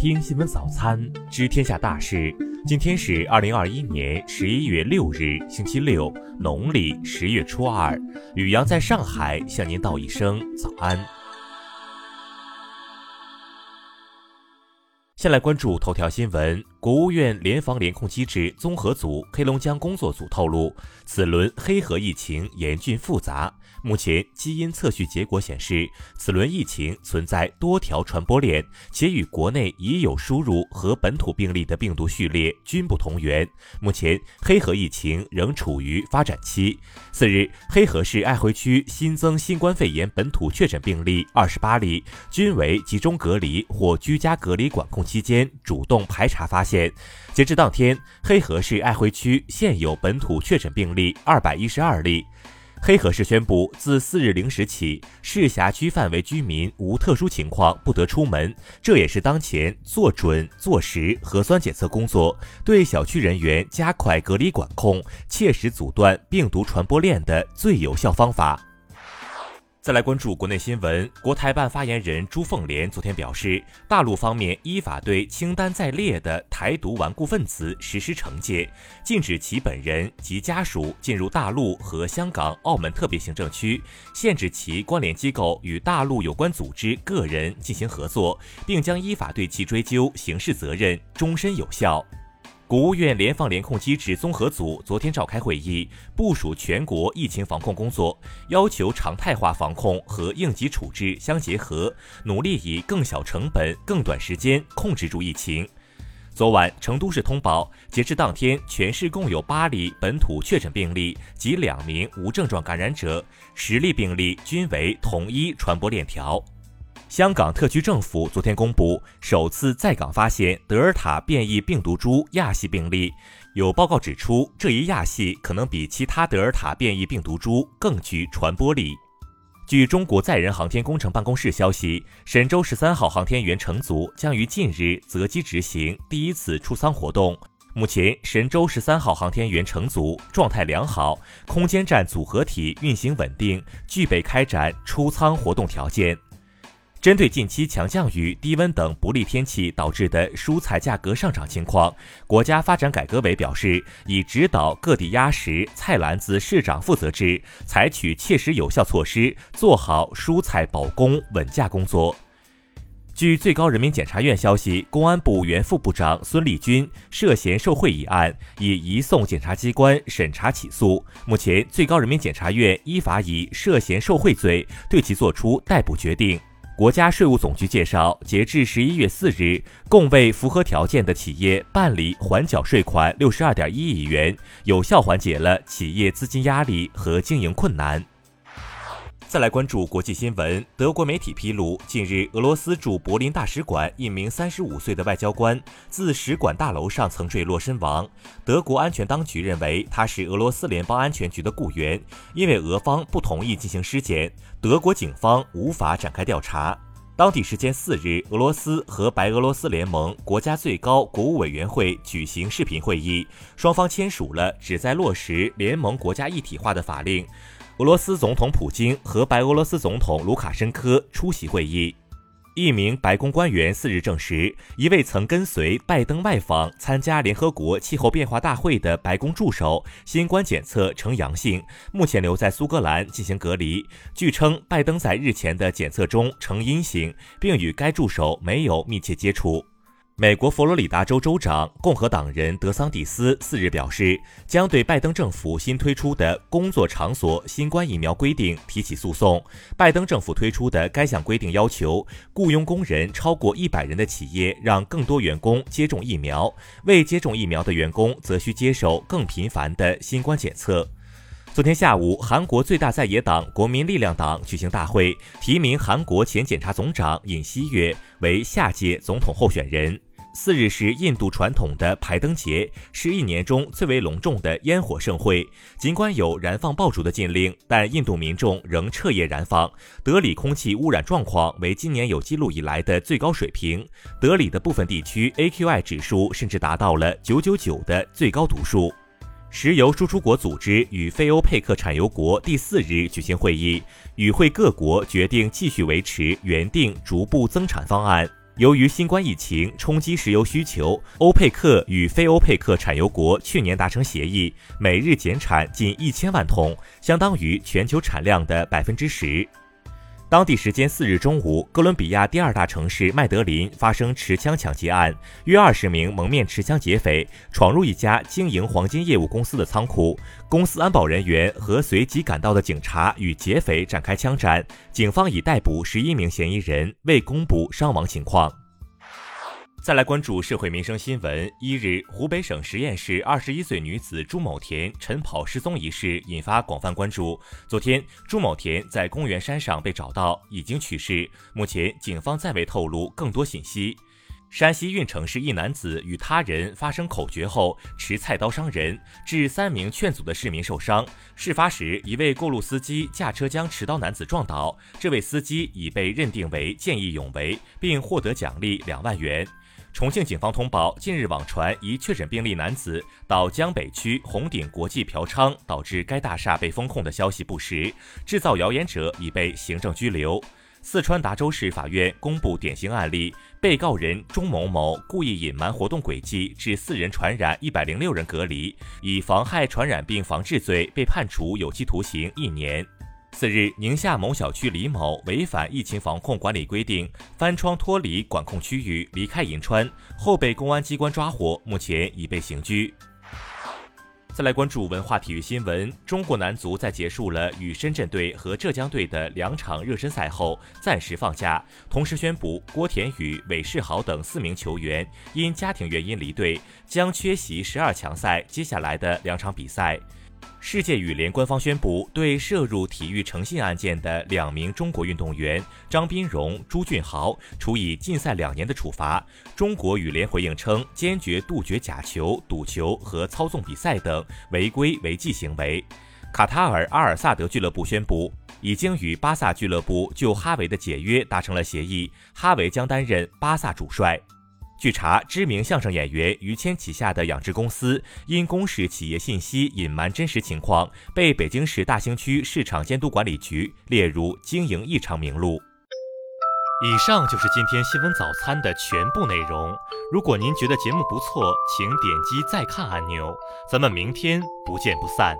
听新闻早餐，知天下大事。今天是二零二一年十一月六日，星期六，农历十月初二。雨阳在上海向您道一声早安。先来关注头条新闻。国务院联防联控机制综合组黑龙江工作组透露，此轮黑河疫情严峻复杂。目前基因测序结果显示，此轮疫情存在多条传播链，且与国内已有输入和本土病例的病毒序列均不同源。目前黑河疫情仍处于发展期。四日，黑河市爱辉区新增新冠肺炎本土确诊病例二十八例，均为集中隔离或居家隔离管控期间主动排查发现。现，截至当天，黑河市爱辉区现有本土确诊病例二百一十二例。黑河市宣布，自四日零时起，市辖区范围居民无特殊情况不得出门。这也是当前做准做实核酸检测工作，对小区人员加快隔离管控，切实阻断病毒传播链的最有效方法。再来关注国内新闻，国台办发言人朱凤莲昨天表示，大陆方面依法对清单在列的台独顽固分子实施惩戒，禁止其本人及家属进入大陆和香港、澳门特别行政区，限制其关联机构与大陆有关组织、个人进行合作，并将依法对其追究刑事责任，终身有效。国务院联防联控机制综合组昨天召开会议，部署全国疫情防控工作，要求常态化防控和应急处置相结合，努力以更小成本、更短时间控制住疫情。昨晚，成都市通报，截至当天，全市共有八例本土确诊病例及两名无症状感染者，十例病例均为同一传播链条。香港特区政府昨天公布，首次在港发现德尔塔变异病毒株亚系病例。有报告指出，这一亚系可能比其他德尔塔变异病毒株更具传播力。据中国载人航天工程办公室消息，神舟十三号航天员乘组将于近日择机执行第一次出舱活动。目前，神舟十三号航天员乘组状态良好，空间站组合体运行稳定，具备开展出舱活动条件。针对近期强降雨、低温等不利天气导致的蔬菜价格上涨情况，国家发展改革委表示，已指导各地压实菜篮子市长负责制，采取切实有效措施，做好蔬菜保供稳价工作。据最高人民检察院消息，公安部原副部长孙立军涉嫌受贿一案已移送检察机关审查起诉，目前最高人民检察院依法以涉嫌受贿罪对其作出逮捕决定。国家税务总局介绍，截至十一月四日，共为符合条件的企业办理缓缴税款六十二点一亿元，有效缓解了企业资金压力和经营困难。再来关注国际新闻。德国媒体披露，近日俄罗斯驻柏林大使馆一名三十五岁的外交官自使馆大楼上曾坠落身亡。德国安全当局认为他是俄罗斯联邦安全局的雇员，因为俄方不同意进行尸检，德国警方无法展开调查。当地时间四日，俄罗斯和白俄罗斯联盟国家最高国务委员会举行视频会议，双方签署了旨在落实联盟国家一体化的法令。俄罗斯总统普京和白俄罗斯总统卢卡申科出席会议。一名白宫官员四日证实，一位曾跟随拜登外访参加联合国气候变化大会的白宫助手新冠检测呈阳性，目前留在苏格兰进行隔离。据称，拜登在日前的检测中呈阴性，并与该助手没有密切接触。美国佛罗里达州州长共和党人德桑蒂斯四日表示，将对拜登政府新推出的工作场所新冠疫苗规定提起诉讼。拜登政府推出的该项规定要求，雇佣工人超过一百人的企业让更多员工接种疫苗，未接种疫苗的员工则需接受更频繁的新冠检测。昨天下午，韩国最大在野党国民力量党举行大会，提名韩国前检察总长尹锡悦为下届总统候选人。四日是印度传统的排灯节，是一年中最为隆重的烟火盛会。尽管有燃放爆竹的禁令，但印度民众仍彻夜燃放。德里空气污染状况为今年有记录以来的最高水平。德里的部分地区 AQI 指数甚至达到了九九九的最高读数。石油输出国组织与非欧佩克产油国第四日举行会议，与会各国决定继续维持原定逐步增产方案。由于新冠疫情冲击石油需求，欧佩克与非欧佩克产油国去年达成协议，每日减产近一千万桶，相当于全球产量的百分之十。当地时间四日中午，哥伦比亚第二大城市麦德林发生持枪抢劫案，约二十名蒙面持枪劫匪闯入一家经营黄金业务公司的仓库，公司安保人员和随即赶到的警察与劫匪展开枪战，警方已逮捕十一名嫌疑人，未公布伤亡情况。再来关注社会民生新闻。一日，湖北省十堰市二十一岁女子朱某田晨跑失踪一事引发广泛关注。昨天，朱某田在公园山上被找到，已经去世。目前，警方暂未透露更多信息。山西运城市一男子与他人发生口角后，持菜刀伤人，致三名劝阻的市民受伤。事发时，一位过路司机驾车将持刀男子撞倒，这位司机已被认定为见义勇为，并获得奖励两万元。重庆警方通报，近日网传一确诊病例男子到江北区红顶国际嫖娼，导致该大厦被封控的消息不实，制造谣言者已被行政拘留。四川达州市法院公布典型案例，被告人钟某某故意隐瞒活动轨迹，致四人传染一百零六人隔离，以妨害传染病防治罪被判处有期徒刑一年。次日，宁夏某小区李某违反疫情防控管理规定，翻窗脱离管控区域离开银川后被公安机关抓获，目前已被刑拘。再来关注文化体育新闻：中国男足在结束了与深圳队和浙江队的两场热身赛后，暂时放假，同时宣布郭田雨、韦世豪等四名球员因家庭原因离队，将缺席十二强赛接下来的两场比赛。世界羽联官方宣布，对涉入体育诚信案件的两名中国运动员张斌荣、朱俊豪处以禁赛两年的处罚。中国羽联回应称，坚决杜绝假球、赌球和操纵比赛等违规违纪行为。卡塔尔阿尔萨德俱乐部宣布，已经与巴萨俱乐部就哈维的解约达成了协议，哈维将担任巴萨主帅。据查，知名相声演员于谦旗下的养殖公司因公示企业信息隐瞒真实情况，被北京市大兴区市场监督管理局列入经营异常名录。以上就是今天新闻早餐的全部内容。如果您觉得节目不错，请点击再看按钮。咱们明天不见不散。